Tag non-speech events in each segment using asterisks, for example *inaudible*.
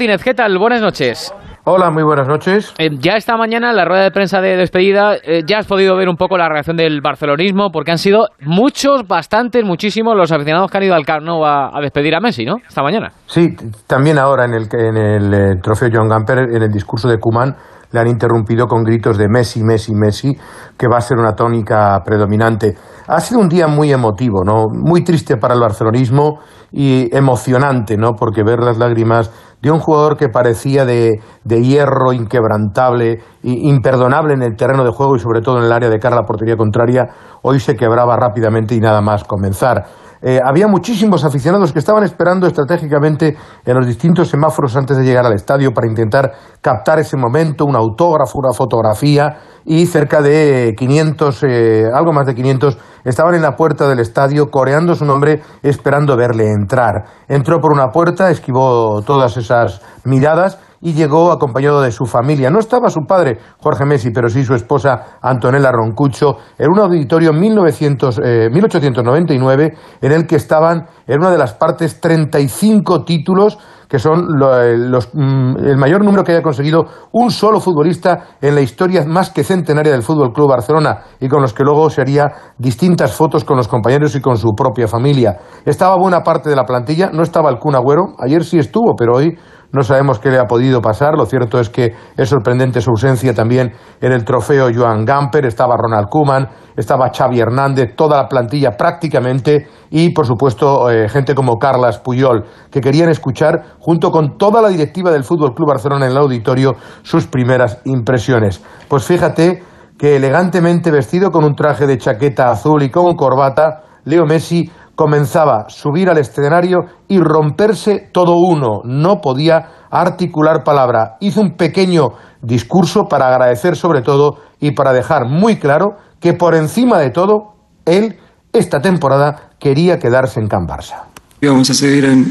Martínez, ¿qué tal? Buenas noches. Hola, muy buenas noches. Eh, ya esta mañana en la rueda de prensa de despedida eh, ya has podido ver un poco la reacción del barcelonismo porque han sido muchos, bastantes, muchísimos los aficionados que han ido al Camp Nou a, despedir a Messi, ¿no? Esta mañana. Sí, también ahora en el, en el eh, trofeo John Gamper, en el discurso de Kuman, le han interrumpido con gritos de Messi, Messi, Messi, que va a ser una tónica predominante. Ha sido un día muy emotivo, ¿no? Muy triste para el barcelonismo y emocionante, ¿no? Porque ver las lágrimas de un jugador que parecía de, de hierro inquebrantable, e imperdonable en el terreno de juego y sobre todo en el área de cara a la portería contraria, hoy se quebraba rápidamente y nada más comenzar. Eh, había muchísimos aficionados que estaban esperando estratégicamente en los distintos semáforos antes de llegar al estadio para intentar captar ese momento, un autógrafo, una fotografía, y cerca de 500, eh, algo más de 500, estaban en la puerta del estadio coreando su nombre, esperando verle entrar. Entró por una puerta, esquivó todas esas miradas y llegó acompañado de su familia. No estaba su padre, Jorge Messi, pero sí su esposa, Antonella Roncucho, en un auditorio en 1899 eh, en el que estaban en una de las partes 35 títulos que son eh, mm, el mayor número que haya conseguido un solo futbolista en la historia más que centenaria del Fútbol Club Barcelona y con los que luego se haría distintas fotos con los compañeros y con su propia familia. Estaba buena parte de la plantilla, no estaba el Kun Agüero, ayer sí estuvo, pero hoy no sabemos qué le ha podido pasar. Lo cierto es que es sorprendente su ausencia también en el trofeo Joan Gamper. Estaba Ronald Koeman, estaba Xavi Hernández, toda la plantilla prácticamente y, por supuesto, eh, gente como Carlas Puyol, que querían escuchar, junto con toda la directiva del Fútbol Club Barcelona en el auditorio, sus primeras impresiones. Pues fíjate que elegantemente vestido con un traje de chaqueta azul y con corbata, Leo Messi comenzaba a subir al escenario y romperse todo uno. No podía articular palabra. Hizo un pequeño discurso para agradecer sobre todo y para dejar muy claro que por encima de todo, él, esta temporada, quería quedarse en Can Barça. Íbamos a seguir en,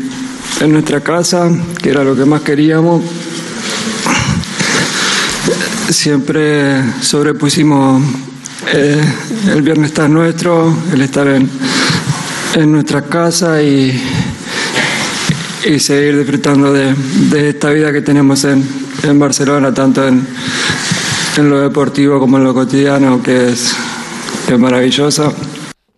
en nuestra casa, que era lo que más queríamos. Siempre sobrepusimos eh, el viernes estar nuestro, el estar en, en nuestra casa y, y seguir disfrutando de, de, esta vida que tenemos en, en Barcelona, tanto en, en, lo deportivo como en lo cotidiano, que es, que es maravillosa.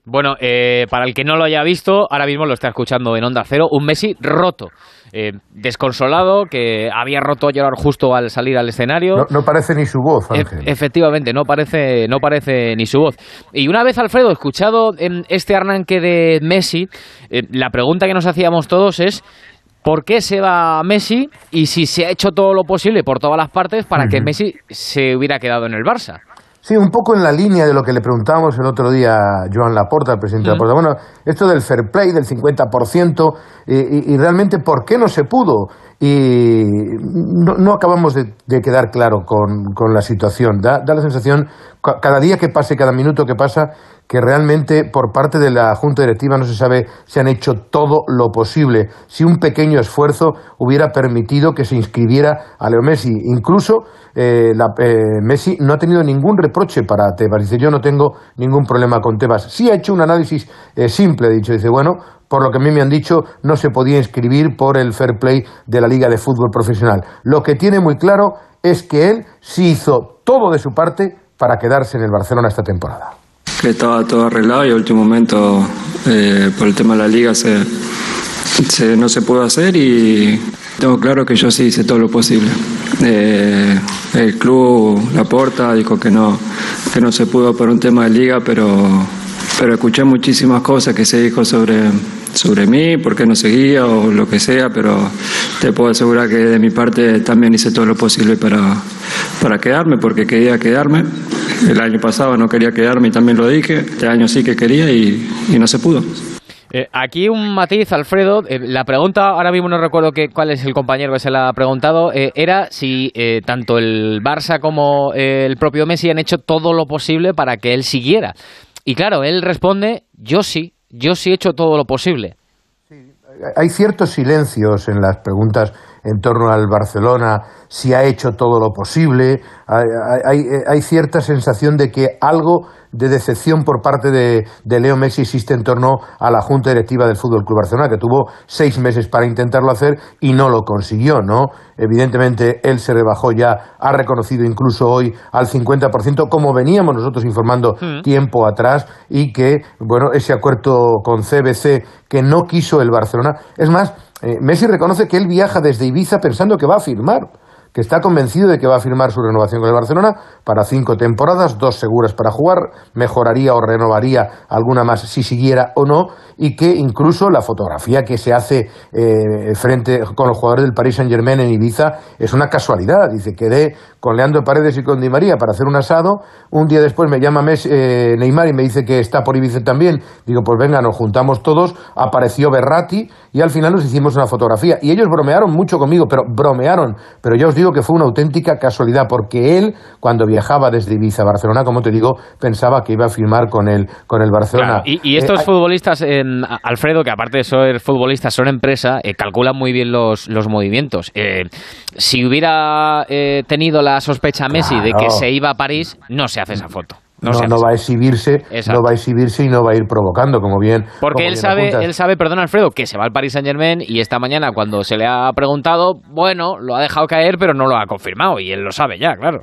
Bueno, eh, para el que no lo haya visto, ahora mismo lo está escuchando en Onda Cero, un Messi roto. Eh, desconsolado, que había roto a llorar justo al salir al escenario. No, parece ni su voz, e Ángel. efectivamente, no parece, no parece ni su voz. Y una vez, Alfredo, escuchado en este arranque de Messi, eh, la pregunta que nos hacíamos todos es ¿Por qué se va Messi y si se ha hecho todo lo posible por todas las partes para que Messi se hubiera quedado en el Barça? Sí, un poco en la línea de lo que le preguntábamos el otro día a Joan Laporta, el presidente de Laporta. Bueno, esto del fair play, del 50%, y, y, realmente por qué no se pudo. Y no, no acabamos de, de, quedar claro con, con la situación. Da, da la sensación, cada día que pase, cada minuto que pasa, que realmente por parte de la Junta Directiva no se sabe si han hecho todo lo posible, si un pequeño esfuerzo hubiera permitido que se inscribiera a Leo Messi. Incluso eh, la, eh, Messi no ha tenido ningún reproche para Tebas. Dice, yo no tengo ningún problema con Tebas. Sí ha hecho un análisis eh, simple, dicho. Dice, bueno, por lo que a mí me han dicho, no se podía inscribir por el fair play de la Liga de Fútbol Profesional. Lo que tiene muy claro es que él sí hizo todo de su parte para quedarse en el Barcelona esta temporada que estaba todo arreglado y al último momento eh, por el tema de la liga se, se, no se pudo hacer y tengo claro que yo sí hice todo lo posible. Eh, el club, la porta, dijo que no, que no se pudo por un tema de liga, pero, pero escuché muchísimas cosas que se dijo sobre, sobre mí, por qué no seguía o lo que sea, pero te puedo asegurar que de mi parte también hice todo lo posible para, para quedarme, porque quería quedarme. El año pasado no quería quedarme y también lo dije. Este año sí que quería y, y no se pudo. Eh, aquí un matiz, Alfredo. Eh, la pregunta, ahora mismo no recuerdo que, cuál es el compañero que se la ha preguntado, eh, era si eh, tanto el Barça como el propio Messi han hecho todo lo posible para que él siguiera. Y claro, él responde, yo sí, yo sí he hecho todo lo posible. hay ciertos silencios en las preguntas en torno al Barcelona, si ha hecho todo lo posible. Hay, cierta sensación de que algo de decepción por parte de, Leo Messi existe en torno a la Junta Directiva del Fútbol Club Barcelona, que tuvo seis meses para intentarlo hacer y no lo consiguió, ¿no? Evidentemente, él se rebajó ya, ha reconocido incluso hoy al 50%, como veníamos nosotros informando hmm. tiempo atrás, y que, bueno, ese acuerdo con CBC que no quiso el Barcelona. Es más, eh, Messi reconoce que él viaja desde Ibiza pensando que va a firmar que está convencido de que va a firmar su renovación con el Barcelona para cinco temporadas, dos seguras para jugar, mejoraría o renovaría alguna más si siguiera o no, y que incluso la fotografía que se hace eh, frente con los jugadores del Paris Saint Germain en Ibiza es una casualidad. Dice, quedé con Leandro Paredes y con Di María para hacer un asado, un día después me llama eh, Neymar y me dice que está por Ibiza también, digo, pues venga, nos juntamos todos, apareció Berratti y al final nos hicimos una fotografía. Y ellos bromearon mucho conmigo, pero bromearon, pero ya os digo que fue una auténtica casualidad, porque él, cuando viajaba desde Ibiza a Barcelona, como te digo, pensaba que iba a firmar con el, con el Barcelona. y, estos eh, futbolistas, Alfredo, que aparte de ser futbolistas, son empresa, eh, calculan muy bien los, los movimientos. Eh, si hubiera tenido la sospecha Messi de que se iba a París, no se hace esa foto. No, no, va a exhibirse, no va a exhibirse y no va a ir provocando, como bien. Porque él sabe, él sabe, perdón Alfredo, que se va al Paris Saint Germain y esta mañana cuando se le ha preguntado, bueno, lo ha dejado caer, pero no lo ha confirmado y él lo sabe ya, claro.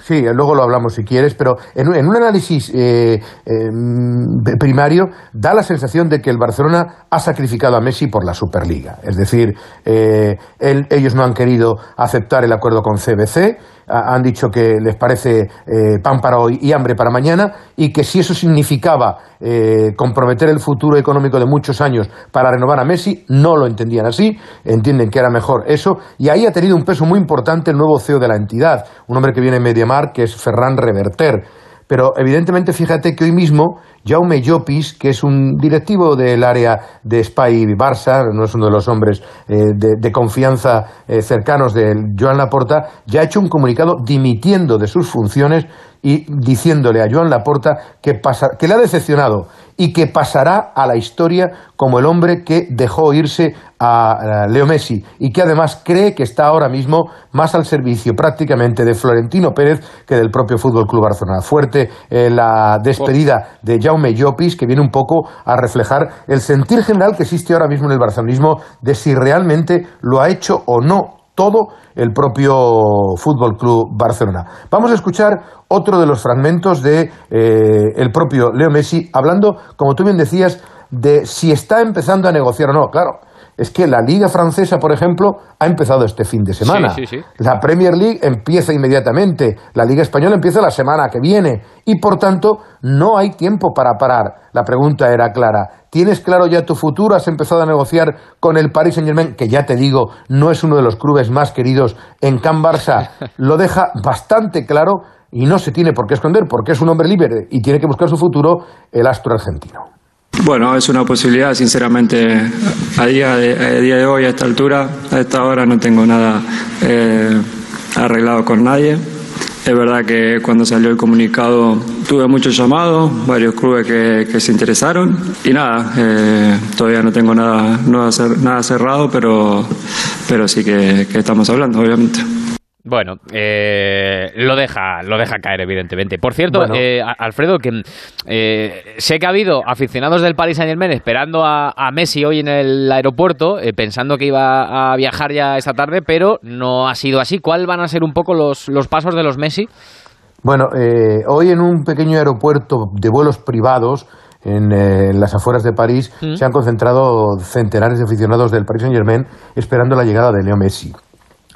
Sí, luego lo hablamos si quieres, pero en, un análisis eh, em, primario da la sensación de que el Barcelona ha sacrificado a Messi por la Superliga. Es decir, eh, ellos no han querido aceptar el acuerdo con CBC, han dicho que les parece eh, pan para hoy y hambre para mañana y que si eso significaba eh, comprometer el futuro económico de muchos años para renovar a Messi, no lo entendían así, entienden que era mejor eso y ahí ha tenido un peso muy importante el nuevo CEO de la entidad, un hombre que viene en Que es Ferran Reverter. Pero evidentemente fíjate que hoy mismo Jaume Llopis, que es un directivo del área de Spy Barça, no es uno de los hombres eh, de, confianza eh, cercanos de Joan Laporta, ya ha hecho un comunicado dimitiendo de sus funciones y diciéndole a Joan Laporta que, que le ha decepcionado y que pasará a la historia como el hombre que dejó irse a Leo Messi y que además cree que está ahora mismo más al servicio prácticamente de Florentino Pérez que del propio Fútbol Club Barcelona. Fuerte eh, la despedida de Jaume Llopis que viene un poco a reflejar el sentir general que existe ahora mismo en el barcelonismo de si realmente lo ha hecho o no todo el propio Fútbol Club Barcelona. Vamos a escuchar otro de los fragmentos de eh, el propio Leo Messi hablando, como tú bien decías, de si está empezando a negociar o no. Claro, es que la Liga Francesa, por ejemplo, ha empezado este fin de semana. La Premier League empieza inmediatamente. La Liga Española empieza la semana que viene. Y por tanto, no hay tiempo para parar. La pregunta era clara. ¿Tienes claro ya tu futuro? ¿Has empezado a negociar con el Paris Saint Germain, que ya te digo, no es uno de los clubes más queridos en Can Barça? *laughs* Lo deja bastante claro y no se tiene por qué esconder porque es un hombre libre y tiene que buscar su futuro el astro argentino. Bueno, es una posibilidad, sinceramente, a día de, día de hoy, a esta altura, a esta hora, no tengo nada eh, arreglado con nadie. Es verdad que cuando salió el comunicado tuve muchos llamados, varios clubes que, se interesaron y nada, eh, todavía no tengo nada, nada cerrado, pero, pero sí que estamos hablando, obviamente. Bueno, eh, lo deja, lo deja caer evidentemente. Por cierto, eh, Alfredo, que eh, sé que ha habido aficionados del Paris Saint Germain esperando a, Messi hoy en el aeropuerto, pensando que iba a viajar ya esta tarde, pero no ha sido así. ¿Cuáles van a ser un poco los, los pasos de los Messi? Bueno, hoy en un pequeño aeropuerto de vuelos privados en, las afueras de París mm. se han concentrado centenares de aficionados del Paris Saint Germain esperando la llegada de Leo Messi.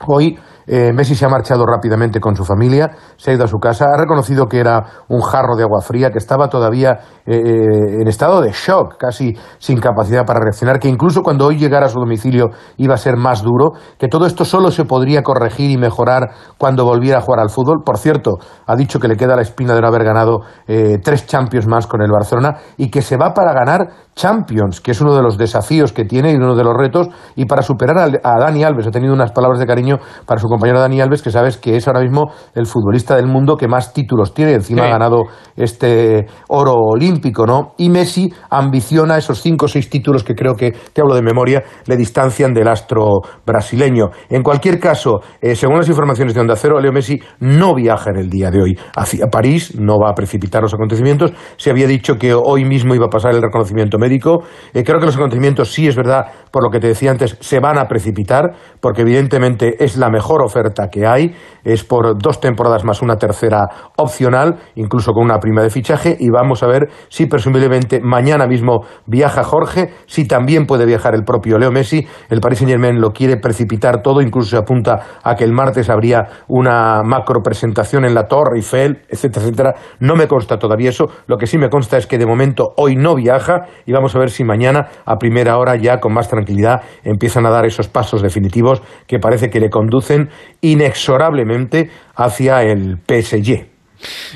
Hoy eh, Messi se ha marchado rápidamente con su familia, se ha ido a su casa, ha reconocido que era un jarro de agua fría, que estaba todavía eh, eh, en estado de shock, casi sin capacidad para reaccionar, que incluso cuando hoy llegara a su domicilio iba a ser más duro, que todo esto solo se podría corregir y mejorar cuando volviera a jugar al fútbol. Por cierto, ha dicho que le queda la espina de no haber ganado tres Champions más con el Barcelona y que se va para ganar Champions, que es uno de los desafíos que tiene y uno de los retos, y para superar a, Dani Alves, ha tenido unas palabras de cariño para su compañero Dani Alves, que sabes que es ahora mismo el futbolista del mundo que más títulos tiene. Encima ha ganado este oro olímpico, ¿no? Y Messi ambiciona esos cinco o seis títulos que creo que, te hablo de memoria, le distancian del astro brasileño. En cualquier caso, eh, según las informaciones de Onda Cero, Leo Messi no viaja en el día de hoy hacia París, no va a precipitar los acontecimientos. Se había dicho que hoy mismo iba a pasar el reconocimiento médico. Eh, creo que los acontecimientos, sí es verdad, por lo que te decía antes, se van a precipitar, porque evidentemente es la mejor oferta que hay. Es por dos temporadas más una tercera opcional, incluso con una prima de fichaje. Y vamos a ver si presumiblemente mañana mismo viaja Jorge, si también puede viajar el propio Leo Messi. El Paris Saint Germain lo quiere precipitar todo, incluso se apunta a que el martes habría una macro presentación en la Torre Eiffel, etcétera, etcétera. No me consta todavía eso. Lo que sí me consta es que de momento hoy no viaja y vamos a ver si mañana a primera hora ya con más tranquilidad empiezan a dar esos pasos definitivos que parece que le conducen inexorablemente hacia el PSG.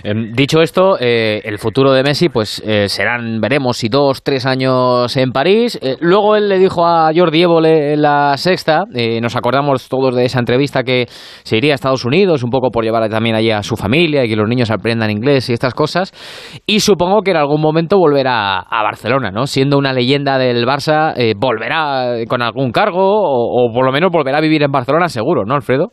Em, dicho esto, eh, el futuro de Messi, pues eh, serán, veremos si dos, tres años en París. Eh, luego él le dijo a Jordi Évole en la sexta, nos acordamos todos de esa entrevista que se iría a Estados Unidos, un poco por llevar también allí a su familia y que los niños aprendan inglés y estas cosas. Y supongo que en algún momento volverá a Barcelona, ¿no? Siendo una leyenda del Barça, volverá con algún cargo o por lo menos volverá a vivir en Barcelona seguro, ¿no, Alfredo?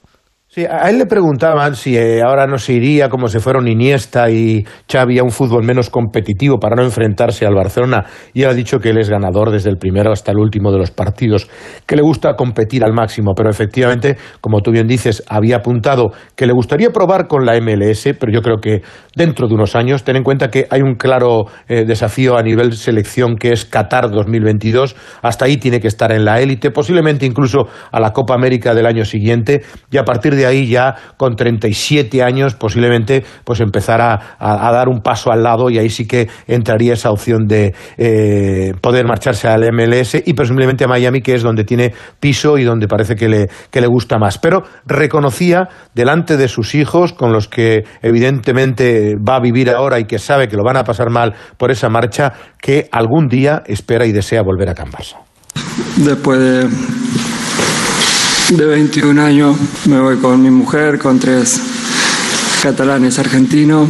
Sí, a él le preguntaban si eh, ahora no se iría como se fueron Iniesta y Xavi a un fútbol menos competitivo para no enfrentarse al Barcelona. Y él ha dicho que él es ganador desde el primero hasta el último de los partidos, que le gusta competir al máximo, pero efectivamente, como tú bien dices, había apuntado que le gustaría probar con la MLS, pero yo creo que dentro de unos años, ten en cuenta que hay un claro eh, desafío a nivel selección que es Qatar 2022, hasta ahí tiene que estar en la élite, posiblemente incluso a la Copa América del año siguiente. Y a partir de ahí ya con 37 años posiblemente pues empezar a, dar un paso al lado y ahí sí que entraría esa opción de eh, poder marcharse al MLS y presumiblemente a Miami que es donde tiene piso y donde parece que le, que le gusta más. Pero reconocía delante de sus hijos con los que evidentemente va a vivir ahora y que sabe que lo van a pasar mal por esa marcha que algún día espera y desea volver a Can Después de de 21 años. Me voy con mi mujer, con tres catalanes argentinos.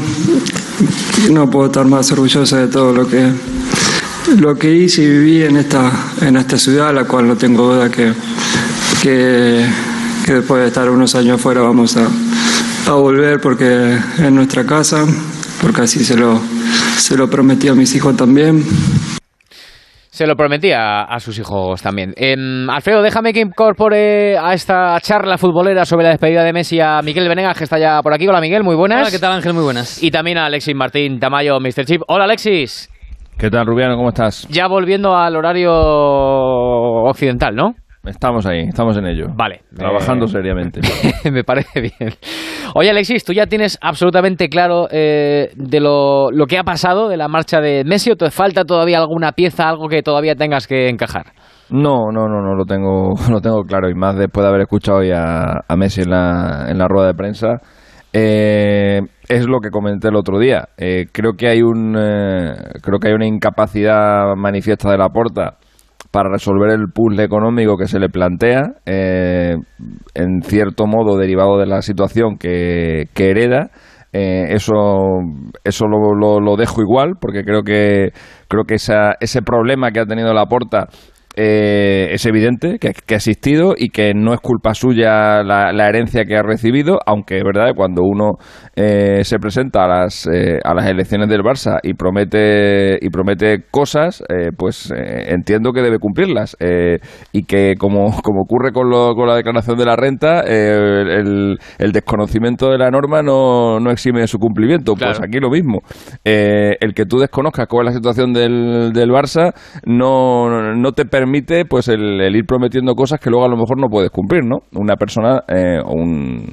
No puedo estar más orgulloso de todo lo que, lo que hice y viví en esta, en esta ciudad, la cual no tengo duda que, que, después de estar unos años fuera vamos a, a volver porque es nuestra casa, porque así se lo, se lo prometí a mis hijos también. Se lo prometía a, sus hijos también. Em, Alfredo, déjame que incorpore a esta charla futbolera sobre la despedida de Messi a Miguel Venegas, que está ya por aquí. Hola, Miguel, muy buenas. Hola, ¿qué tal, Ángel? Muy buenas. Y también a Alexis Martín Tamayo, Mr. Chip. Hola, Alexis. ¿Qué tal, Rubiano? ¿Cómo estás? Ya volviendo al horario occidental, ¿no? Estamos ahí, estamos en ello. Vale. Trabajando eh, seriamente. *laughs* me parece bien. Oye, Alexis, ¿tú ya tienes absolutamente claro eh, de lo, lo, que ha pasado de la marcha de Messi o te falta todavía alguna pieza, algo que todavía tengas que encajar? No, no, no, no lo tengo, *laughs* lo tengo claro y más después de haber escuchado ya a Messi en la, en la rueda de prensa. Eh, es lo que comenté el otro día. creo que hay un, creo que hay una incapacidad manifiesta de la porta para resolver el puzzle económico que se le plantea, eh, en cierto modo derivado de la situación que, hereda. Eh, eso eso lo, lo, dejo igual porque creo que creo que esa, ese problema que ha tenido la porta eh, es evidente que, ha existido y que no es culpa suya la, herencia que ha recibido, aunque es verdad que cuando uno eh, se presenta a las, eh, a las elecciones del Barça y promete, y promete cosas, pues entiendo que debe cumplirlas. y que, como, *laughs* como ocurre con, lo, con la declaración de la renta, el, el, desconocimiento de la norma no, no exime de su cumplimiento. Pues aquí lo mismo. el que tú desconozcas cuál es la situación del, del Barça no, no te permite permite pues el, ir prometiendo cosas que luego a lo mejor no puedes cumplir, ¿no? Una persona, eh, un,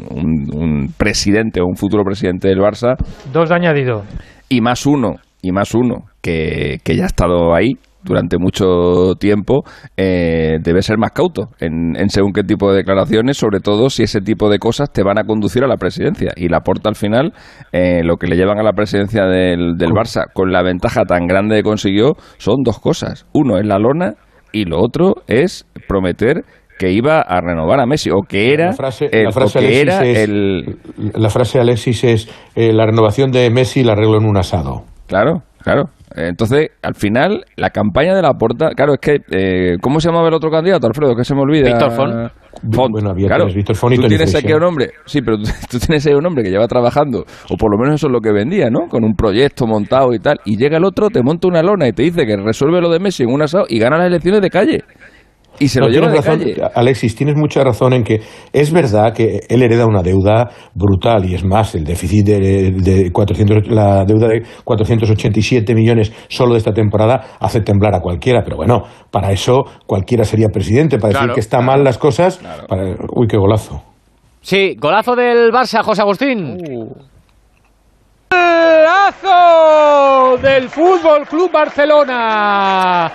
un, presidente o un futuro presidente del Barça. Dos de añadido. Y más uno, y más uno, que, que ya ha estado ahí, durante mucho tiempo, eh, debe ser más cauto en, según qué tipo de declaraciones, sobre todo si ese tipo de cosas te van a conducir a la presidencia. Y la porta al final, eh, lo que le llevan a la presidencia del, del Barça, con la ventaja tan grande que consiguió, son dos cosas. Uno es la lona y lo otro es prometer que iba a renovar a Messi o que era la frase, el, la frase o que Alexis era es, el la frase Alexis es eh, la renovación de Messi la arreglo en un asado. Claro, claro. Entonces, al final, la campaña de la porta, claro, es que, eh, ¿cómo se llamaba el otro candidato, Alfredo? Que se me olvida. Víctor Font. Font. Bueno, había claro, tres, Víctor Font y tú tienes aquí un hombre, sí, pero tú, *laughs* tú tienes ahí un hombre que lleva trabajando, o por lo menos eso es lo que vendía, ¿no? Con un proyecto montado y tal, y llega el otro, te monta una lona y te dice que resuelve lo de Messi en un asado y gana las elecciones de calle. Y se No, lo lleva de tienes razón, calle. Alexis, tienes mucha razón en que es verdad que él hereda una deuda brutal y es más, el déficit de, de 400, la deuda de 487 millones solo de esta temporada hace temblar a cualquiera, pero bueno, para eso cualquiera sería presidente, para decir que está mal las cosas, para- uy, qué golazo. Sí, golazo del Barça, José Agustín. Golazo del Fútbol Club Barcelona.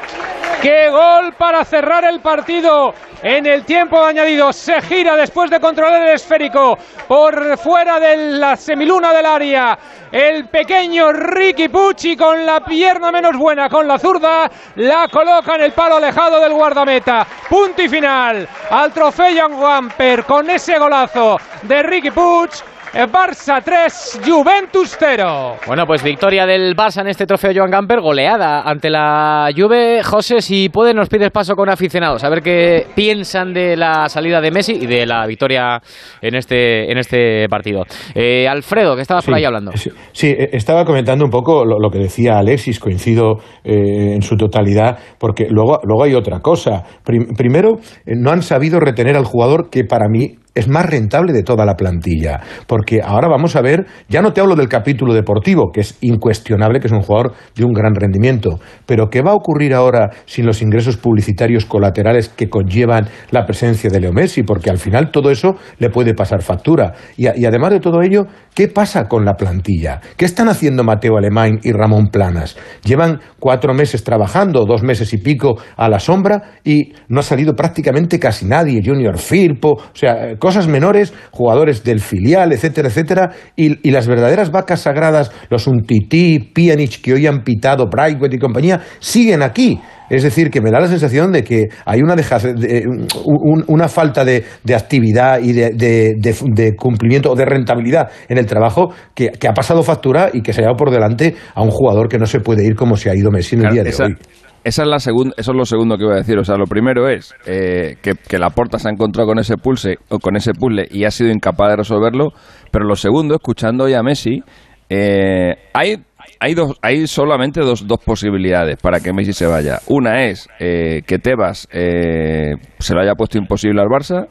Qué gol para cerrar el partido en el tiempo añadido. Se gira después de controlar el esférico por fuera de la semiluna del área. El pequeño Ricky Pucci con la pierna menos buena, con la zurda, la coloca en el palo alejado del guardameta. Punto y final al trofeo Jan Wamper con ese golazo de Ricky Puig. Eh, Barça 3, Juventus 0. Bueno, pues victoria del Barça en este trofeo Joan Gamper, goleada ante la Juve. José, si pueden, nos pides paso con aficionados, a ver qué piensan de la salida de Messi y de la victoria en este, en este partido. Eh, Alfredo, que estabas por ahí hablando. Sí, sí, eh, estaba comentando un poco lo, lo que decía Alexis, coincido eh, en su totalidad, porque luego, luego hay otra cosa. Prim- primero, no han sabido retener al jugador que para mí es más rentable de toda la plantilla, porque ahora vamos a ver, ya no te hablo del capítulo deportivo, que es incuestionable que es un jugador de un gran rendimiento, pero ¿qué va a ocurrir ahora sin los ingresos publicitarios colaterales que conllevan la presencia de Leo Messi? Porque al final todo eso le puede pasar factura. Y, y además de todo ello, ¿qué pasa con la plantilla? ¿Qué están haciendo Mateo Alemán y Ramón Planas? Llevan cuatro meses trabajando, dos meses y pico a la sombra y no ha salido prácticamente casi nadie. Junior Firpo, o sea, cosas menores, jugadores del filial, etcétera, etcétera. Y, las verdaderas vacas sagradas, los Untiti, Pjanic, que hoy han pitado, Braithwaite y compañía, siguen aquí. Es decir, que me da la sensación de que hay una, deja- de- un- una falta de, de actividad y de, de- cumplimiento o de rentabilidad en el trabajo que, que ha pasado factura y que se ha llevado por delante a un jugador que no se puede ir como se ha ido Messi en el Claro, día de esa, hoy. esa es la segunda, eso es lo segundo que iba a decir. O sea, lo primero es eh, que, que la porta se ha encontrado con ese pulse o con ese puzzle y ha sido incapaz de resolverlo. Pero lo segundo, escuchando hoy a Messi, eh, hay hay dos, hay solamente dos, dos posibilidades para que Messi se vaya. Una es eh, que Tebas eh, se lo haya puesto imposible al Barça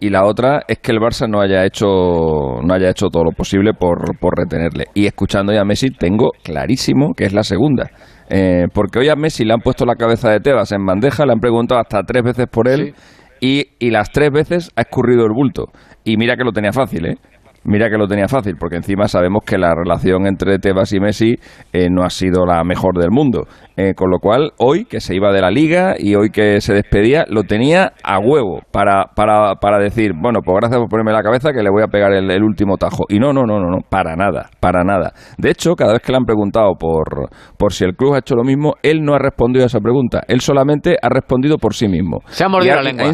y la otra es que el Barça no haya hecho no haya hecho todo lo posible por, por retenerle. Y escuchando ya a Messi tengo clarísimo que es la segunda. Eh, porque hoy a Messi le han puesto la cabeza de Tebas en bandeja, le han preguntado hasta tres veces por él y, y las tres veces ha escurrido el bulto. Y mira que lo tenía fácil, ¿eh? Mira que lo tenía fácil, porque encima sabemos que la relación entre Tebas y Messi eh, no ha sido la mejor del mundo. Eh, con lo cual, hoy que se iba de la liga y hoy que se despedía, lo tenía a huevo para, para, para decir, bueno, pues gracias por ponerme la cabeza que le voy a pegar el, el último tajo. Y no, no, no, no, no, para nada, para nada. De hecho, cada vez que le han preguntado por, por si el club ha hecho lo mismo, él no ha respondido a esa pregunta. Él solamente ha respondido por sí mismo. Se ha mordido la lengua.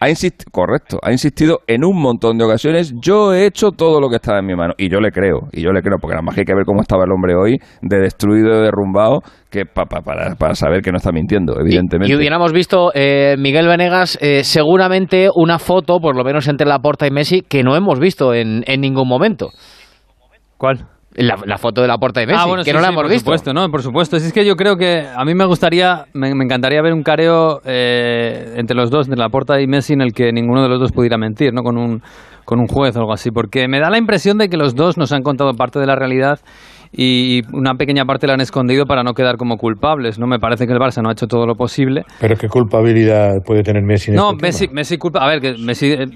Ha insistido, correcto, ha insistido en un montón de ocasiones, yo he hecho todo lo que estaba en mi mano. Y yo le creo, y yo le creo, porque nada más que hay que ver cómo estaba el hombre hoy, de destruido, de derrumbado, que pa- pa- para, para saber que no está mintiendo, evidentemente. Y, y hubiéramos visto, eh, Miguel Venegas, eh, seguramente una foto, por lo menos entre Laporta y Messi, que no hemos visto en, en ningún momento. ¿Cuál? La, la foto de Laporta y Messi, ah, bueno, que sí, no la sí, hemos por visto. supuesto, ¿no? Por supuesto. Si es que yo creo que a mí me gustaría, me, me encantaría ver un careo eh, entre los dos, entre Laporta y Messi, en el que ninguno de los dos pudiera mentir, ¿no? Con un, con un juez o algo así. Porque me da la impresión de que los dos nos han contado parte de la realidad y una pequeña parte la han escondido para no quedar como culpables, ¿no? Me parece que el Barça no ha hecho todo lo posible. Pero qué culpabilidad puede tener Messi en No, este Messi, tema? Messi culpa. A ver, que Messi eh,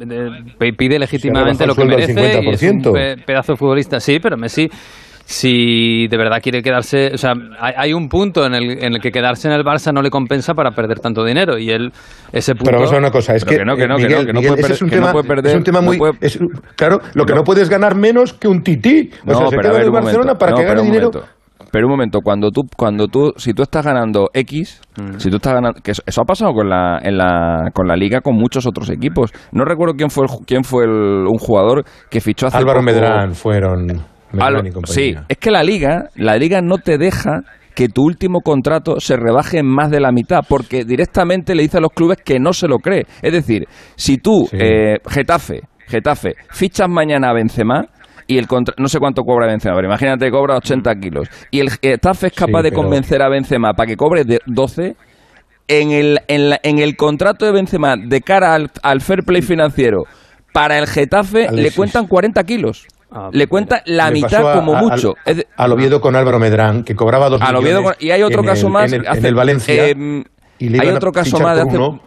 eh, pide legítimamente lo que merece y es un 50%. pe- pedazo de futbolista. Sí, pero Messi, si de verdad quiere quedarse. O sea, hay, hay un punto en el, en el que quedarse en el Barça no le compensa para perder tanto dinero. Y él, ese punto. Pero vamos a una cosa, es que, que no, que no, que Miguel, no, que no Miguel, puede es un tema, puede perder, es un tema muy, puede- es- claro, lo que No. puedes ganar menos que un tití, o No, sea, se queda ver, en el un momento. Barcelona para que gane dinero. momento. Pero un momento, cuando tú, cuando tú, si tú estás ganando X, Mm. si tú estás ganando, que eso, eso ha pasado con la, en la, con la liga con muchos otros equipos. No recuerdo quién fue el, quién fue el- un jugador que fichó hace Álvaro poco- Medrán fueron. Al- sí, es que la liga, la liga no te deja que tu último contrato se rebaje en más de la mitad, porque directamente le dice a los clubes que no se lo cree. Es decir, si tú, Sí. eh, Getafe, Getafe, fichas mañana a Benzema y el contra- no sé cuánto cobra Benzema, pero imagínate que cobra 80 kilos y el Getafe es capaz Sí, de pero- convencer a Benzema para que cobre de 12 en el, en, la- en el contrato de Benzema de cara al, al fair play financiero para el Getafe le cuentan 40 kilos. Ah, le cuenta la Le mitad como a- mucho. Al, al Oviedo con Álvaro Medrán, que cobraba dos al Oviedo millones con- y hay otro caso el- más En el, hace- en el Valencia. em, y le hay otro caso más de hace uno.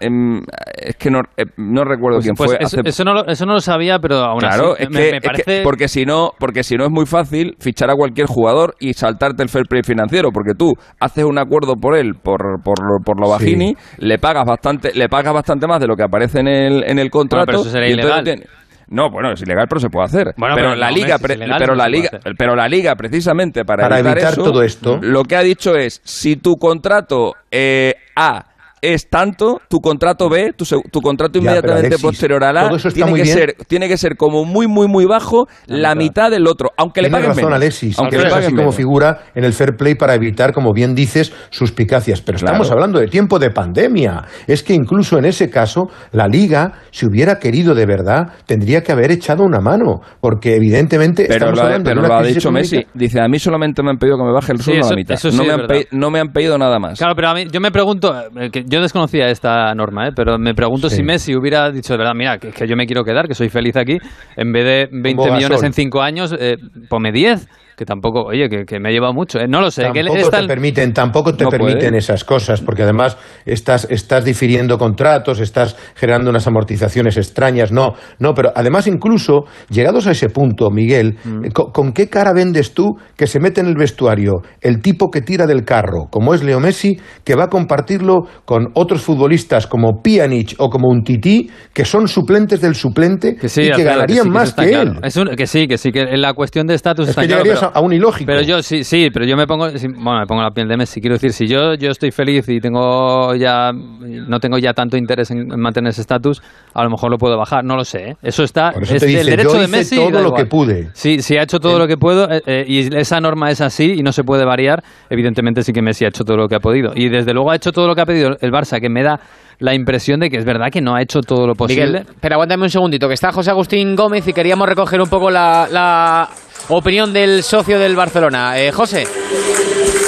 em, es que no, eh, no recuerdo quién Pues fue eso, hace- eso no lo, eso no lo sabía, pero aún Claro, así es me, que, me es que- parece... porque si no, porque si no es muy fácil fichar a cualquier jugador y saltarte el fair play financiero, porque tú haces un acuerdo por él, por, por, lo- por lo bajini, le pagas bastante, le pagas bastante más de lo que aparece en el, en el contrato. pero eso sería y entonces ilegal. No, bueno, es ilegal, pero se puede hacer. Bueno, pero, pero la no, liga, ilegal, pero no la liga, pero la liga, precisamente para, Para evitar eso, todo esto. lo que ha dicho es si tu contrato eh, A es tanto, tu contrato B, tu, contrato Ya, inmediatamente Alexis, posterior A, todo eso está tiene muy que bien. ser tiene que ser como muy muy muy bajo la, mitad. del otro, aunque le paguen razón, menos. Alexis, aunque que le así paguen como figura en el fair play para evitar, como bien dices, suspicacias. Pero estamos Claro. hablando de tiempo de pandemia. Es que incluso en ese caso, la liga, si hubiera querido de verdad, tendría que haber echado una mano. Porque evidentemente Pero estamos lo, ha- hablando pero de una lo ha dicho Messi. Dice, a mí solamente me han pedido que me baje el Sí, sueldo a la mitad. eso sí no, me han verdad. pe- no me han pedido nada más. Claro, pero a mí, yo me pregunto, eh, que yo desconocía esta norma, ¿eh? pero me pregunto Sí. si Messi hubiera dicho de verdad, mira, que, que yo me quiero quedar, que soy feliz aquí, en vez de 20 Como millones en 5 años, eh, ponme 10, que tampoco, oye, que, que me ha llevado mucho. eh, no lo sé, que Tampoco te permiten, tampoco te No permiten puede. esas cosas, porque además estás, estás difiriendo contratos, estás generando unas amortizaciones extrañas. No, no, pero además incluso, llegados a ese punto, Miguel, Mm. ¿con, con qué cara vendes tú que se mete en el vestuario el tipo que tira del carro, como es Leo Messi, que va a compartirlo con otros futbolistas como Pjanic o como un Tití, que son suplentes del suplente que sí, y que ganarían sí, que más que claro. él? Es un- que sí, que sí, que la cuestión de estatus Es está que claro, pero- a, a un ilógico. Pero yo sí, sí, pero yo me pongo, bueno, me pongo la piel de Messi. Quiero decir, si yo, yo estoy feliz y tengo ya, no tengo ya tanto interés en, en mantener ese estatus, a lo mejor lo puedo bajar. No lo sé. ¿eh? Eso está, eso es dice, derecho yo de hice Messi. todo lo que pude. Sí, sí ha hecho todo lo que puedo eh, eh, y esa norma es así y no se puede variar. Evidentemente sí que Messi ha hecho todo lo que ha podido y desde luego ha hecho todo lo que ha pedido el Barça, que me da la impresión de que es verdad que no ha hecho todo lo posible. Miguel, pero aguántame un segundito, que está José Agustín Gómez y queríamos recoger un poco la, la opinión del socio del Barcelona. Eh, José.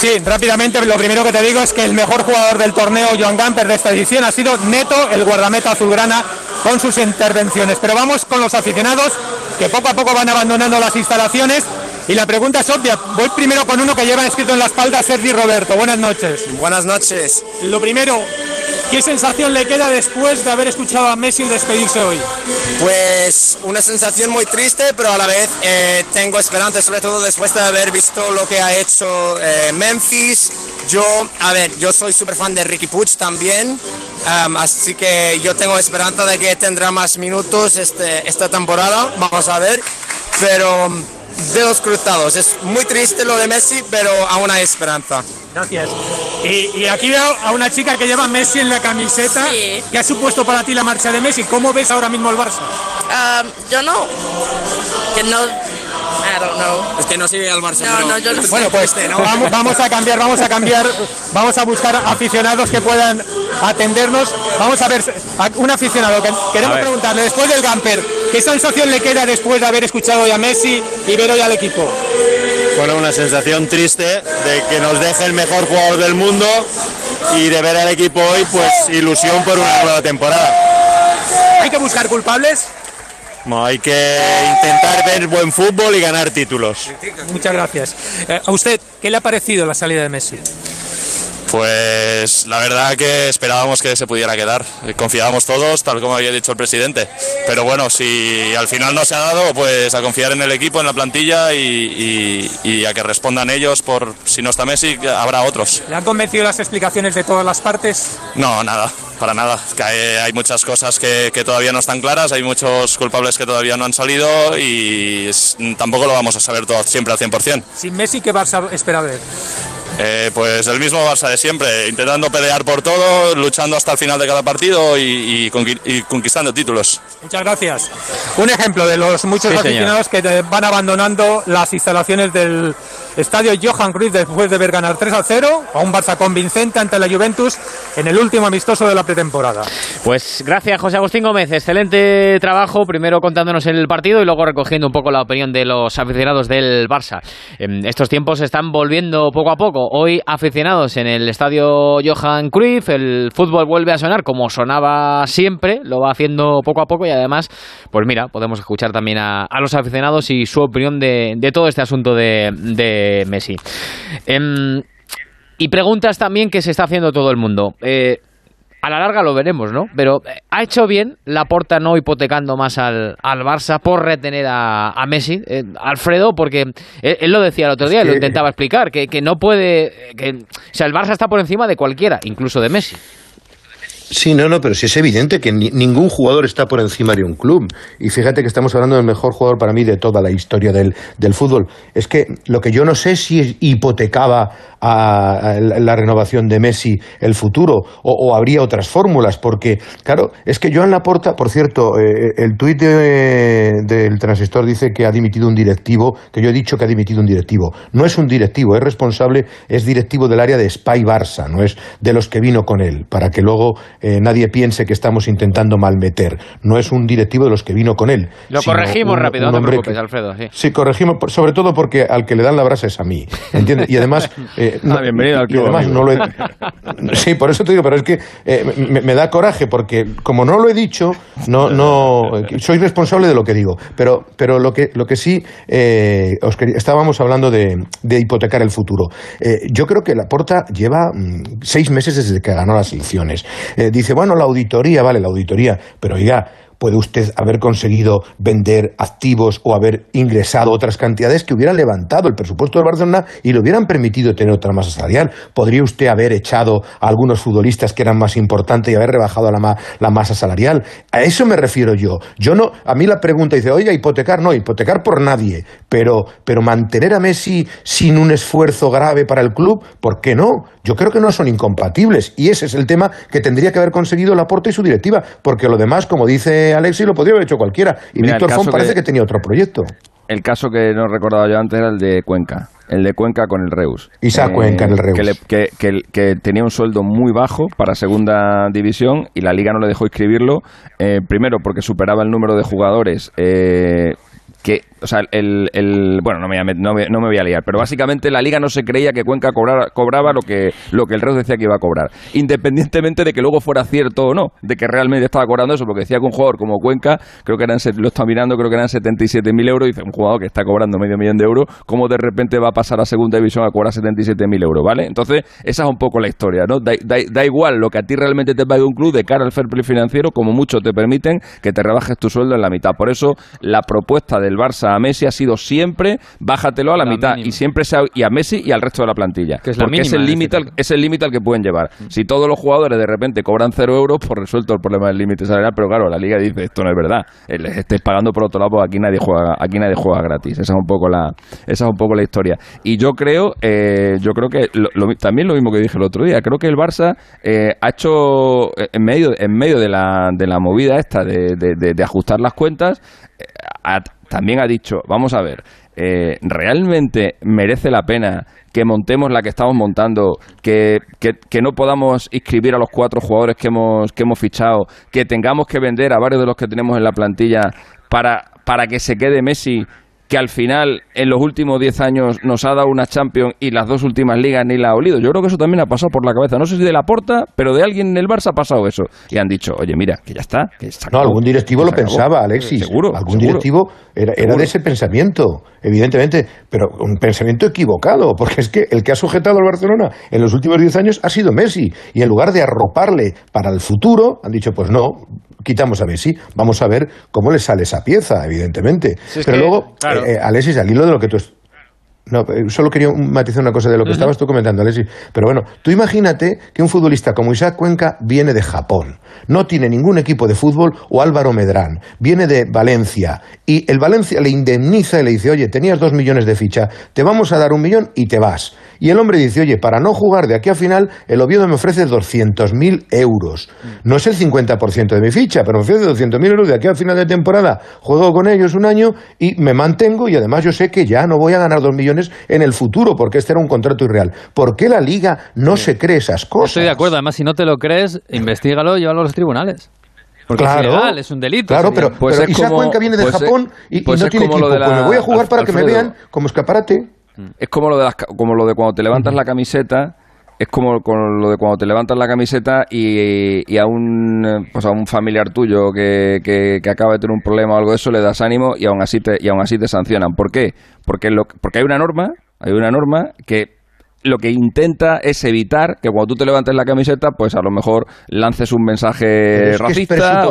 Sí, rápidamente lo primero que te digo es que el mejor jugador del torneo, Joan Gamper, de esta edición ha sido Neto, el guardameta azulgrana, con sus intervenciones. Pero vamos con los aficionados, que poco a poco van abandonando las instalaciones. Y la pregunta es obvia. Voy primero con uno que lleva escrito en la espalda Sergi Roberto. Buenas noches. Buenas noches. Lo primero, ¿qué sensación le queda después de haber escuchado a Messi despedirse hoy? Pues una sensación muy triste, pero a la vez eh, tengo esperanza, sobre todo después de haber visto lo que ha hecho eh, Memphis. Yo, a ver, yo soy súper fan de Ricky Puig también, am, así que yo tengo esperanza de que tendrá más minutos este, esta temporada, vamos a ver. Pero de los cruzados, es muy triste lo de Messi, pero aún hay esperanza. Gracias. Y, y aquí veo a una chica que lleva Messi en la camiseta. Sí. ¿Qué ha supuesto para ti la marcha de Messi? ¿Cómo ves ahora mismo el Barça? Um, yo no. Que no. I don't know. Es que no sigue al Barça. No, pero- no, yo no sé. Bueno, pues vamos, vamos a cambiar, vamos a cambiar, vamos a buscar aficionados que puedan atendernos. Vamos a ver, a- un aficionado que queremos preguntarle, después del Gamper, ¿qué sensación le queda después de haber escuchado hoy a Messi y ver hoy al equipo? Bueno, una sensación triste de que nos deje el mejor jugador del mundo y de ver al equipo hoy, pues ilusión por una nueva temporada. ¿Hay que buscar culpables? No, hay que intentar ver buen fútbol y ganar títulos. Muchas gracias. Eh, ¿A usted qué le ha parecido la salida de Messi? Pues la verdad que esperábamos que se pudiera quedar. Confiábamos todos, tal como había dicho el presidente. Pero bueno, si al final no se ha dado, pues a confiar en el equipo, en la plantilla y, y- y a que respondan ellos por si no está Messi, habrá otros. ¿Le han convencido las explicaciones de todas las partes? No, nada, para nada. Que hay, hay muchas cosas que, que todavía no están claras, hay muchos culpables que todavía no han salido y es- tampoco lo vamos a saber todo siempre al 100%. Sin Messi, ¿qué Barça espera ver? Eh, pues el mismo Barça de siempre, intentando pelear por todo, luchando hasta el final de cada partido y, y conqui- y conquistando títulos. Muchas gracias. Un ejemplo de los muchos Sí, señor. aficionados que van abandonando las instalaciones del estadio Johan Cruyff después de ver ganar 3 a 0 a un Barça convincente ante la Juventus en el último amistoso de la pretemporada. Pues gracias, José Agustín Gómez. Excelente trabajo. Primero contándonos el partido y luego recogiendo un poco la opinión de los aficionados del Barça. En estos tiempos están volviendo poco a poco. Hoy aficionados en el estadio Johan Cruyff. El fútbol vuelve a sonar como sonaba siempre. Lo va haciendo poco a poco y además, pues mira, podemos escuchar también a, los aficionados y su opinión de, todo este asunto de Messi. Em, y preguntas también que se está haciendo todo el mundo. Eh, a la larga lo veremos, ¿no? Pero eh, ¿ha hecho bien la porta no hipotecando más al, al Barça por retener a, a Messi? Eh, Alfredo, porque él, él lo decía el otro día, lo intentaba explicar, que, que no puede... Que, o sea, el Barça está por encima de cualquiera, incluso de Messi. Sí, no, no, pero sí es evidente que ni- ningún jugador está por encima de un club. Y fíjate que estamos hablando del mejor jugador para mí de toda la historia del, del fútbol. Es que lo que yo no sé si hipotecaba a, la renovación de Messi el futuro o, habría otras fórmulas, porque, claro, es que Joan Laporta, por cierto, eh, el tuit de- del transistor dice que ha dimitido un directivo, que yo he dicho que ha dimitido un directivo. No es un directivo, es responsable, es directivo del área de Spy Barça, no es de los que vino con él, para que luego eh, nadie piense que estamos intentando malmeter. No es un directivo de los que vino con él. Lo corregimos un- rápido, un no te preocupes, que- Alfredo. Sí. Sí, corregimos, sobre todo porque al que le dan la brasa es a mí, ¿entiendes? Y además... eh, *laughs* no- Ah, bienvenido al y club, además amigo. no lo he- *laughs* Sí, por eso te digo, pero es que eh, me, me da coraje porque como no lo he dicho, no, no, soy responsable de lo que digo. Pero, pero lo que, lo que sí, eh, os quería- estábamos hablando de, de hipotecar el futuro. Eh, yo creo que Laporta lleva mm, seis meses desde que ganó las elecciones. Eh, dice, bueno, la auditoría, vale, la auditoría, pero oiga, puede usted haber conseguido vender activos o haber ingresado otras cantidades que hubieran levantado el presupuesto del Barcelona y le hubieran permitido tener otra masa salarial. Podría usted haber echado a algunos futbolistas que eran más importantes y haber rebajado la, ma- la masa salarial. A eso me refiero yo. Yo no, a mí la pregunta dice, oiga, hipotecar, no, hipotecar por nadie, pero, pero mantener a Messi sin un esfuerzo grave para el club, ¿por qué no? Yo creo que no son incompatibles y ese es el tema que tendría que haber conseguido Laporta y su directiva, porque lo demás, como dice Alexis, lo podría haber hecho cualquiera. Y Mira, Víctor Font parece que- que tenía otro proyecto. El caso que no recordaba yo antes era el de Cuenca. El de Cuenca con el Reus. Eh, Isaac Cuenca en el Reus. Que, le- que- que- que tenía un sueldo muy bajo para segunda división y la liga no le dejó inscribirlo. eh, primero porque superaba el número de jugadores. eh, que, o sea, el, el- bueno, no me, voy a met- no, me, no me voy a liar, pero básicamente la liga no se creía que Cuenca cobrara- cobraba lo que, lo que el Reus decía que iba a cobrar, independientemente de que luego fuera cierto o no, de que realmente estaba cobrando eso, porque decía que un jugador como Cuenca, creo que eran, lo está mirando, creo que eran 77.000 euros, y dice, un jugador que está cobrando medio millón de euros, ¿cómo de repente va a pasar a segunda división a cobrar 77.000 euros, ¿vale? Entonces, esa es un poco la historia, ¿no? Da, da- da igual lo que a ti realmente te pague un club de cara al fair play financiero, como mucho te permiten que te rebajes tu sueldo en la mitad. Por eso, la propuesta del Barça a Messi ha sido siempre, bájatelo a la, La mitad, mínima. y siempre sea, y a Messi y al resto de la plantilla. Que es la porque es el este límite al, es el límite al que pueden llevar. Si todos los jugadores de repente cobran cero euros, pues resuelto el problema del límite salarial, pero claro, la liga dice esto no es verdad. Les estáis pagando por otro lado, porque aquí nadie juega, aquí nadie juega gratis. Esa es un poco la, esa es un poco la historia. Y yo creo, eh, yo creo que lo- lo- también lo mismo que dije el otro día, creo que el Barça eh, ha hecho eh, en medio, en medio de la, de la movida esta de, de- de- de ajustar las cuentas, eh, ha- también ha dicho, vamos a ver, eh, ¿realmente merece la pena que montemos la que estamos montando, que, que, que no podamos inscribir a los cuatro jugadores que hemos, que hemos fichado, que tengamos que vender a varios de los que tenemos en la plantilla para, para que se quede Messi que al final en los últimos 10 años nos ha dado una Champions y las dos últimas ligas ni la ha olido. Yo creo que eso también ha pasado por la cabeza. No sé si de la porta, pero de alguien en el Barça ha pasado eso. Y han dicho, oye, mira, que ya está. Que no, algún directivo lo pensaba, Alexis. Seguro. Algún directivo era, era de ese pensamiento, evidentemente, pero un pensamiento equivocado, porque es que el que ha sujetado al Barcelona en los últimos 10 años ha sido Messi. Y en lugar de arroparle para el futuro, han dicho, pues no, quitamos a Messi, vamos a ver cómo le sale esa pieza, evidentemente. Pero luego, eh, eh, Alexis, al hilo de lo que tú... No, eh, solo quería matizar una cosa de lo que estabas tú comentando, Alexis. Pero bueno, tú imagínate que un futbolista como Isaac Cuenca viene de Japón, no tiene ningún equipo de fútbol, o Álvaro Medrán, viene de Valencia, y el Valencia le indemniza y le dice, oye, tenías dos millones de ficha, te vamos a dar un millón y te vas. Y el hombre dice, oye, para no jugar de aquí a final, el Oviedo me ofrece 200.000 euros. No es el 50% de mi ficha, pero me ofrece 200.000 euros de aquí a final de temporada. Juego con ellos un año y me mantengo y además yo sé que ya no voy a ganar dos millones en el futuro porque este era un contrato irreal. ¿Por qué la liga no se cree esas cosas? Estoy de acuerdo. Además, si no te lo crees, investigalo y llévalo a los tribunales. Porque es ilegal, es un delito. Claro, pero, pues Isaac Cuenca viene de pues Japón y, pues no tiene equipo. Pues me voy a jugar para que me vean como escaparate. Es como lo de, como lo de cuando te levantas la camiseta es como con lo de cuando te levantas la camiseta y, a un pues a un familiar tuyo que, que, acaba de tener un problema o algo de eso le das ánimo y aún así te y aún así te sancionan. ¿Por qué? Porque porque hay una norma, hay una norma que lo que intenta es evitar que cuando tú te levantes la camiseta, pues a lo mejor lances un mensaje racista.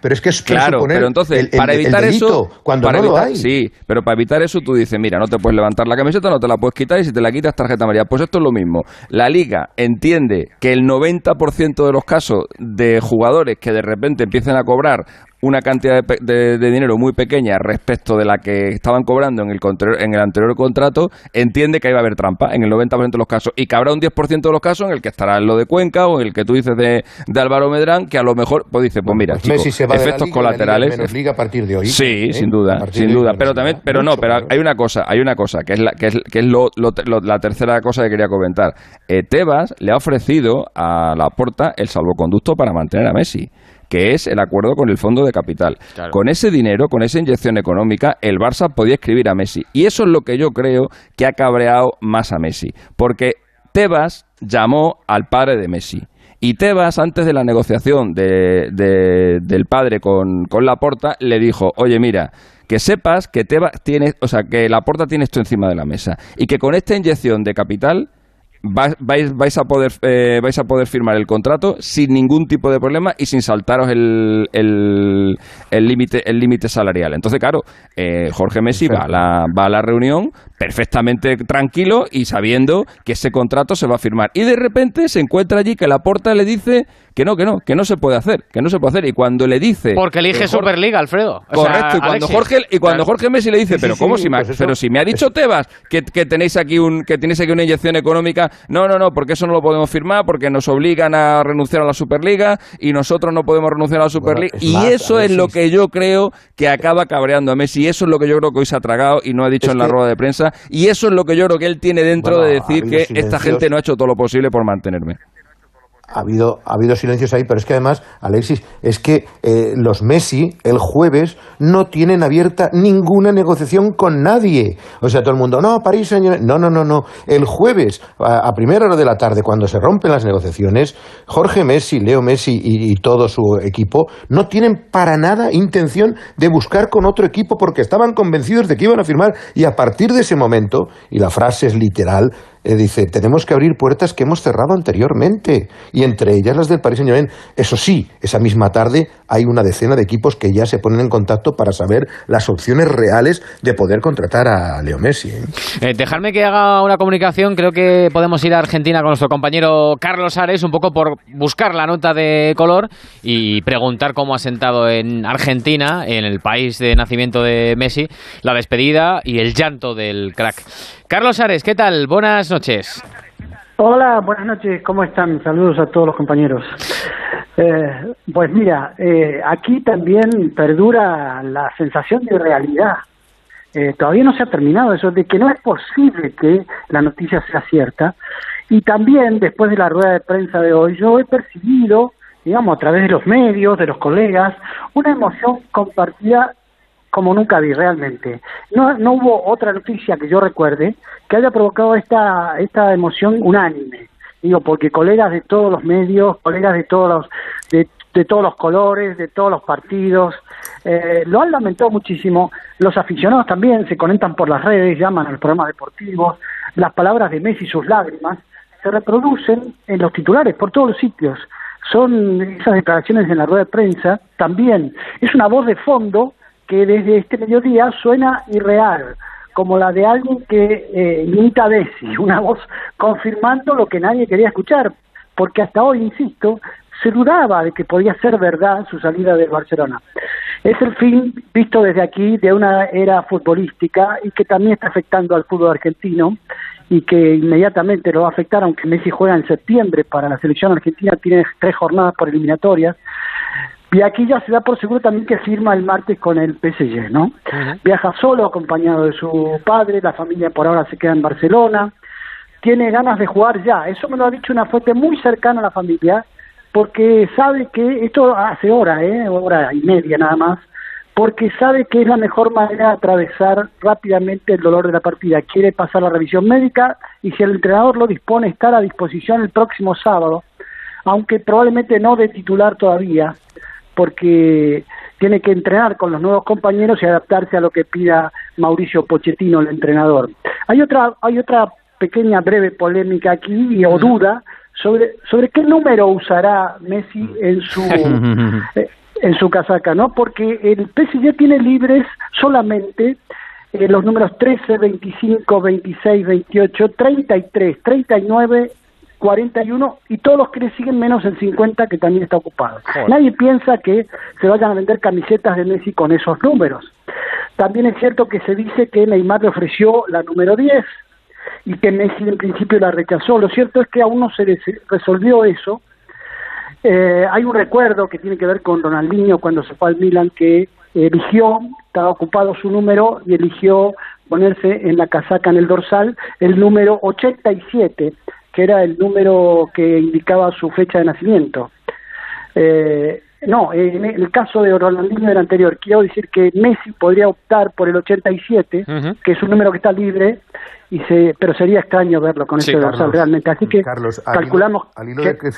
Pero es que es claro, pero entonces para evitar eso, cuando no lo hay. Sí, pero para evitar eso tú dices, mira, no te puedes levantar la camiseta, no te la puedes quitar y si te la quitas tarjeta amarilla. Pues esto es lo mismo. La liga entiende que el 90% de los casos de jugadores que de repente empiecen a cobrar una cantidad de, dinero muy pequeña respecto de la que estaban cobrando en el, en el anterior contrato, entiende que ahí va a haber trampa en el 90% de los casos y que habrá un 10% de los casos en el que estará lo de Cuenca o en el que tú dices de, Álvaro Medrán, que a lo mejor, pues dice, pues mira, pues efectos colaterales. liga a partir de hoy. Sí, ¿eh? sin duda, sin duda. Pero también, pero no, pero hay una cosa, hay una cosa que es la, que es, que es lo, la tercera cosa que quería comentar. Eh, Tebas le ha ofrecido a la Porta el salvoconducto para mantener a Messi que es el acuerdo con el fondo de capital. Con ese dinero, con esa inyección económica, el Barça podía escribir a Messi. Y eso es lo que yo creo que ha cabreado más a Messi. Porque Tebas llamó al padre de Messi. Y Tebas, antes de la negociación de, del padre con, con Laporta, le dijo, oye, mira, que sepas que Tebas tiene, o sea, que Laporta tiene esto encima de la mesa. Y que con esta inyección de capital vais, vais, a poder, eh, vais a poder firmar el contrato sin ningún tipo de problema y sin saltaros el límite el límite salarial. Entonces, claro, eh, Jorge Messi va a, la, va a la reunión perfectamente tranquilo y sabiendo que ese contrato se va a firmar. Y de repente se encuentra allí que la porta le dice que no, que no, que no se puede hacer, que no se puede hacer. Y cuando le dice... Porque elige Superliga, Alfredo. correcto, y cuando, Jorge, y cuando Jorge Messi le dice, pero ¿cómo si me, pues pero si me ha dicho Tebas que, que, tenéis aquí un, que tenéis aquí una inyección económica, no, no, no, porque eso no lo podemos firmar, porque nos obligan a renunciar a la Superliga y nosotros no podemos renunciar a la Superliga. y eso es lo que yo creo que acaba cabreando a Messi. Y eso es lo que yo creo que hoy se ha tragado y no ha dicho en la rueda de prensa. Y eso es lo que yo creo que él tiene dentro de decir que esta gente no ha hecho todo lo posible por mantenerme ha habido, ha habido silencios ahí, pero es que además, Alexis, es que eh, los Messi el jueves no tienen abierta ninguna negociación con nadie. O sea, todo el mundo, no, París, señor. No, no, no, no. El jueves, a, primera hora de la tarde, cuando se rompen las negociaciones, Jorge Messi, Leo Messi y, todo su equipo no tienen para nada intención de buscar con otro equipo porque estaban convencidos de que iban a firmar y a partir de ese momento, y la frase es literal, eh, dice, tenemos que abrir puertas que hemos cerrado anteriormente, y entre ellas las del Paris Saint-Germain. Eso sí, esa misma tarde hay una decena de equipos que ya se ponen en contacto para saber las opciones reales de poder contratar a Leo Messi. ¿eh? Eh, dejadme que haga una comunicación, creo que podemos ir a Argentina con nuestro compañero Carlos Ares, un poco por buscar la nota de color y preguntar cómo ha sentado en Argentina, en el país de nacimiento de Messi, la despedida y el llanto del crack. Carlos Ares, ¿qué tal? Buenas noches. Hola, buenas noches, ¿cómo están? Saludos a todos los compañeros. Eh, pues mira, eh, aquí también perdura la sensación de realidad. Eh, todavía no se ha terminado eso, de que no es posible que la noticia sea cierta. Y también, después de la rueda de prensa de hoy, yo he percibido, digamos, a través de los medios, de los colegas, una emoción compartida como nunca vi realmente. No, no hubo otra noticia que yo recuerde que haya provocado esta, esta emoción unánime. Digo, porque colegas de todos los medios, colegas de todos los, de, de todos los colores, de todos los partidos, eh, lo han lamentado muchísimo. Los aficionados también se conectan por las redes, llaman a los programas deportivos. Las palabras de Messi y sus lágrimas se reproducen en los titulares por todos los sitios. Son esas declaraciones en la rueda de prensa también. Es una voz de fondo que desde este mediodía suena irreal, como la de alguien que eh, imita a Bessi, *laughs* una voz confirmando lo que nadie quería escuchar, porque hasta hoy, insisto, se dudaba de que podía ser verdad su salida del Barcelona. Es el fin, visto desde aquí, de una era futbolística y que también está afectando al fútbol argentino y que inmediatamente lo va a afectar, aunque Messi juega en septiembre para la selección argentina, tiene tres jornadas por eliminatorias. Y aquí ya se da por seguro también que firma el martes con el PSG, ¿no? Viaja solo, acompañado de su padre, la familia por ahora se queda en Barcelona, tiene ganas de jugar ya, eso me lo ha dicho una fuente muy cercana a la familia, porque sabe que, esto hace hora, ¿eh? hora y media nada más, porque sabe que es la mejor manera de atravesar rápidamente el dolor de la partida. Quiere pasar la revisión médica y si el entrenador lo dispone, estar a disposición el próximo sábado, aunque probablemente no de titular todavía, porque tiene que entrenar con los nuevos compañeros y adaptarse a lo que pida Mauricio Pochettino, el entrenador. Hay otra, hay otra pequeña breve polémica aquí o duda sobre sobre qué número usará Messi en su *laughs* eh, en su casaca, ¿no? Porque el PSG tiene libres solamente eh, los números 13, 25, 26, 28, 33, 39 41 y todos los que le siguen menos el 50 que también está ocupado. Nadie piensa que se vayan a vender camisetas de Messi con esos números. También es cierto que se dice que Neymar le ofreció la número 10 y que Messi en principio la rechazó. Lo cierto es que aún no se resolvió eso. Eh, hay un recuerdo que tiene que ver con Ronaldinho cuando se fue al Milan que eligió, estaba ocupado su número y eligió ponerse en la casaca en el dorsal el número 87 que era el número que indicaba su fecha de nacimiento. Eh, no, en el caso de Ronaldinho era anterior. Quiero decir que Messi podría optar por el 87, que es un número que está libre, y se, pero sería extraño verlo con ese dorsal realmente. Así que calculamos. Al hilo, de que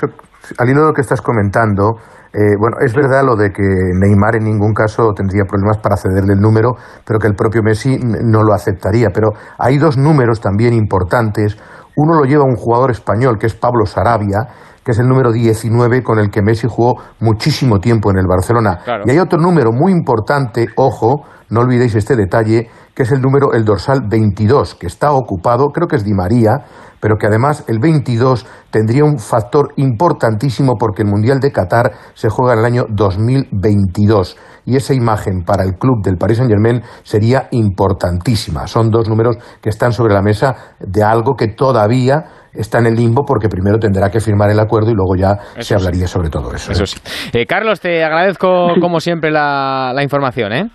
al hilo de lo que estás comentando, eh, bueno, es verdad lo de que Neymar en ningún caso tendría problemas para cederle el número, pero que el propio Messi no lo aceptaría. Pero hay dos números también importantes uno lo lleva un jugador español, que es Pablo Sarabia, que es el número 19 con el que Messi jugó muchísimo tiempo en el Barcelona. Y hay otro número muy importante, ojo, no olvidéis este detalle, que es el número, el dorsal 22, que está ocupado, creo que es Di María, pero que además el 22 tendría un factor importantísimo porque el Mundial de Qatar se juega en el año 2022 y esa imagen para el club del Paris Saint-Germain sería importantísima. Son dos números que están sobre la mesa de algo que todavía está en el limbo porque primero tendrá que firmar el acuerdo y luego ya se hablaría sobre todo eso. eso sí. Eh, Carlos, te agradezco *laughs* como siempre la, información. ¿eh?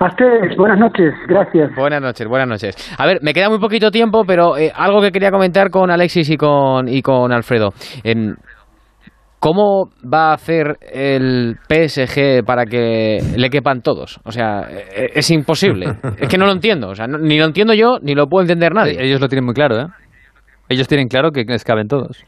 A ustedes, buenas noches, gracias. Buenas noches, buenas noches. A ver, me queda muy poquito tiempo, pero eh, algo que quería comentar con Alexis y con, y con Alfredo. ¿Cómo va a hacer el PSG para que le quepan todos? O sea, es imposible. *laughs* Es que no lo entiendo. O sea, ni lo entiendo yo, ni lo puedo entender nadie. Ellos lo tienen muy claro, ¿eh? Ellos tienen claro que les caben todos.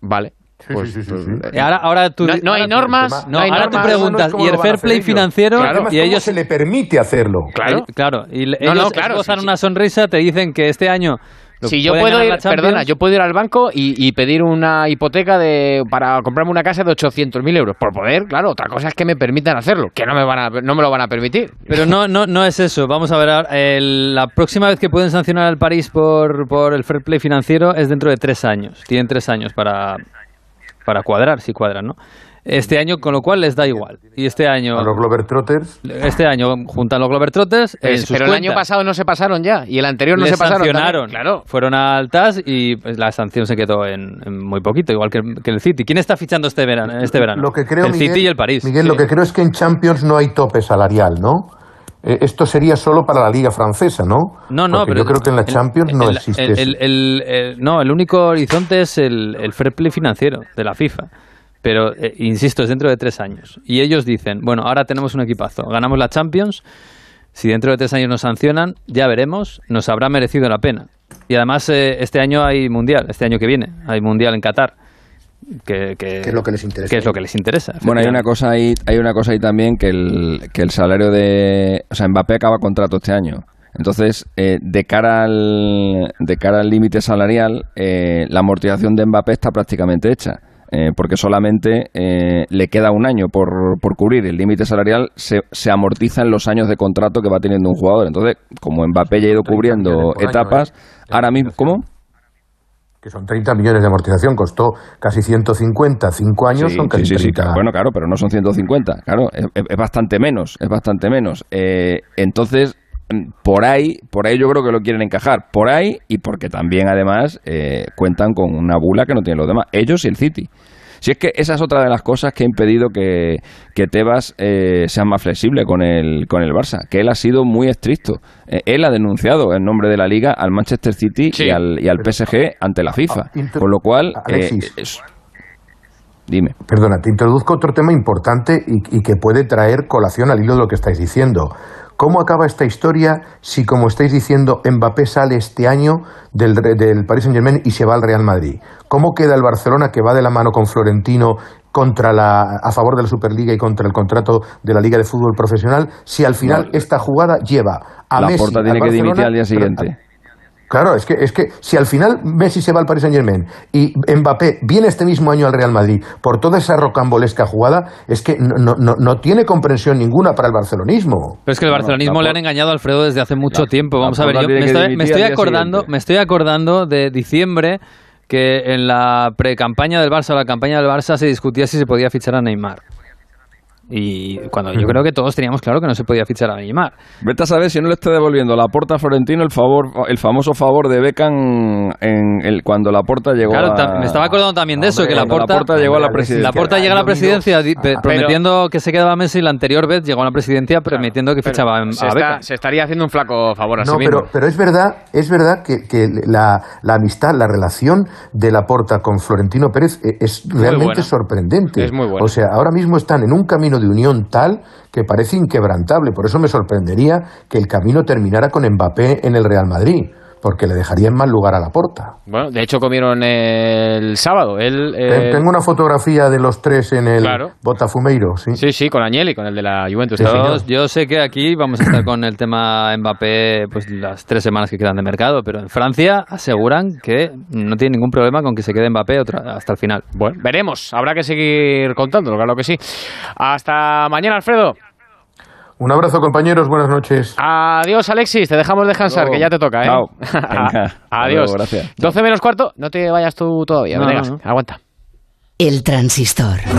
Vale. Pues, pues, ahora, ahora tú, no, hay normas. No, ahora tú preguntas, ¿y el fair play financiero? y ellos se le permite hacerlo. Claro, claro. Y ellos claro, una sonrisa, te dicen que este año si yo puedo ir, perdona, yo puedo ir al banco y, pedir una hipoteca de para comprarme una casa de 800.000 euros. Por poder, claro, otra cosa es que me permitan hacerlo, que no me, van a, no me lo van a permitir. Pero no, no, no es eso. Vamos a ver, la próxima vez que pueden sancionar al París por, por el fair play financiero es dentro de tres años. Tienen tres años para, para cuadrar, si cuadran, ¿no? Este año, con lo cual les da igual. Y este año. A los Globetrotters. Este año juntan los Globetrotters. pero el año pasado no se pasaron ya. Y el anterior no se pasaron. Sancionaron. Claro. Fueron altas y pues, la sanción se quedó en, muy poquito, igual que, el City. ¿Quién está fichando este verano? Este verano? Lo que creo, el City y el París. Miguel, lo que creo es que en Champions no hay tope salarial, ¿no? Eh, esto sería solo para la liga francesa, ¿no? No, no, pero yo creo que en la Champions no existe el, no, el único horizonte es el, el fair play financiero de la FIFA. Pero, eh, insisto, es dentro de tres años. Y ellos dicen, bueno, ahora tenemos un equipazo, ganamos la Champions, si dentro de tres años nos sancionan, ya veremos, nos habrá merecido la pena. Y además, eh, este año hay Mundial, este año que viene, hay Mundial en Qatar. Que, que- Que es lo que les interesa. que es lo que les interesa. Bueno, hay una cosa ahí, hay una cosa ahí también que el, que el salario de, o sea, Mbappé acaba contrato este año. Entonces, eh, de cara al de cara al límite salarial, eh, la amortización de Mbappé está prácticamente hecha. Eh, porque solamente eh, le queda un año por, por cubrir. El límite salarial se, se amortiza en los años de contrato que va teniendo un jugador. Entonces, como Mbappé ya ha ido 30 cubriendo año, etapas, ¿eh? ahora mismo, ¿cómo? Que son 30 millones de amortización, costó casi 150, 5 años Sí, son casi sí, sí, sí, 30. claro. Bueno, claro, pero no son 150. Claro, es, es- bastante menos, es bastante menos. Eh, entonces, por ahí, por ahí yo creo que lo quieren encajar. Por ahí y porque también, además, eh, cuentan con una bula que no tienen los demás. Ellos y el City. Si es que esa es otra de las cosas que ha impedido que, que Tebas eh, sea más flexible con el, con el Barça, que él ha sido muy estricto. Eh, él ha denunciado en nombre de la Liga al Manchester City Sí. y al, y al PSG ante la FIFA. Ah, Con lo cual, eh, es- dime. Perdona, te introduzco otro tema importante y, y que puede traer colación al hilo de lo que estáis diciendo. ¿Cómo acaba esta historia si, como estáis diciendo, Mbappé sale este año del, del Paris Saint-Germain y se va al Real Madrid? ¿Cómo queda el Barcelona que va de la mano con Florentino contra la, a favor de la Superliga y contra el contrato de la Liga de Fútbol Profesional si al final No, esta jugada lleva a la Messi Porta al tiene que Barcelona, dimitir al día pero- siguiente. Claro, es que, es que si al final Messi se va al Paris Saint Germain y Mbappé viene este mismo año al Real Madrid por toda esa rocambolesca jugada, es que no, no, no, no tiene comprensión ninguna para el barcelonismo. Pero es que el barcelonismo le han engañado a Alfredo desde hace mucho la- tiempo. Vamos a ver, yo me estoy, me acordando, siguiente. me estoy acordando de diciembre que en la pre-campaña del Barça o la campaña del Barça se discutía si se podía fichar a Neymar. Y cuando yo *laughs* creo que todos teníamos claro que no se podía fichar a Neymar. Vete a saber si no le está devolviendo la porta a Florentino el favor, el famoso favor de Beckham en el, cuando la porta llegó Claro, a... me estaba acordando también de eso, Hombre, que la porta, Laporta llegó a la presidencia. la porta llega a la presidencia Ah, prometiendo que se quedaba Messi la anterior vez llegó a la presidencia prometiendo que fichaba a, se, a está- Beckham. se estaría haciendo un flaco favor a sí No, mismo. pero, pero es verdad, es verdad que, que la, la amistad, la relación de Laporta con Florentino Pérez eh, es realmente buena. sorprendente. Es muy buena. O sea, ahora mismo están en un camino de unión tal que parece inquebrantable. Por eso me sorprendería que el camino terminara con Mbappé en el Real Madrid, porque le dejaría en mal lugar a Laporta. Bueno, de hecho comieron el sábado. Eh, Tengo una fotografía de los tres en el Claro. Botafumeiro, ¿sí? Sí, sí, con Agnelli, con el de la Juventus. Sí, Yo- sé que aquí vamos a estar con el tema Mbappé pues las tres semanas que quedan de mercado, pero en Francia aseguran que no tiene ningún problema con que se quede Mbappé otra, hasta el final. Bueno, veremos. Habrá que seguir contándolo, claro que sí. Hasta mañana, Alfredo. Un abrazo, compañeros. Buenas noches. Adiós, Alexis. Te dejamos descansar, luego. que ya te toca, ¿eh? *laughs* Chao. Venga, hasta Adiós. luego, gracias. 12 menos cuarto. No te vayas tú todavía. No, Venga, no, no. aguanta. El transistor.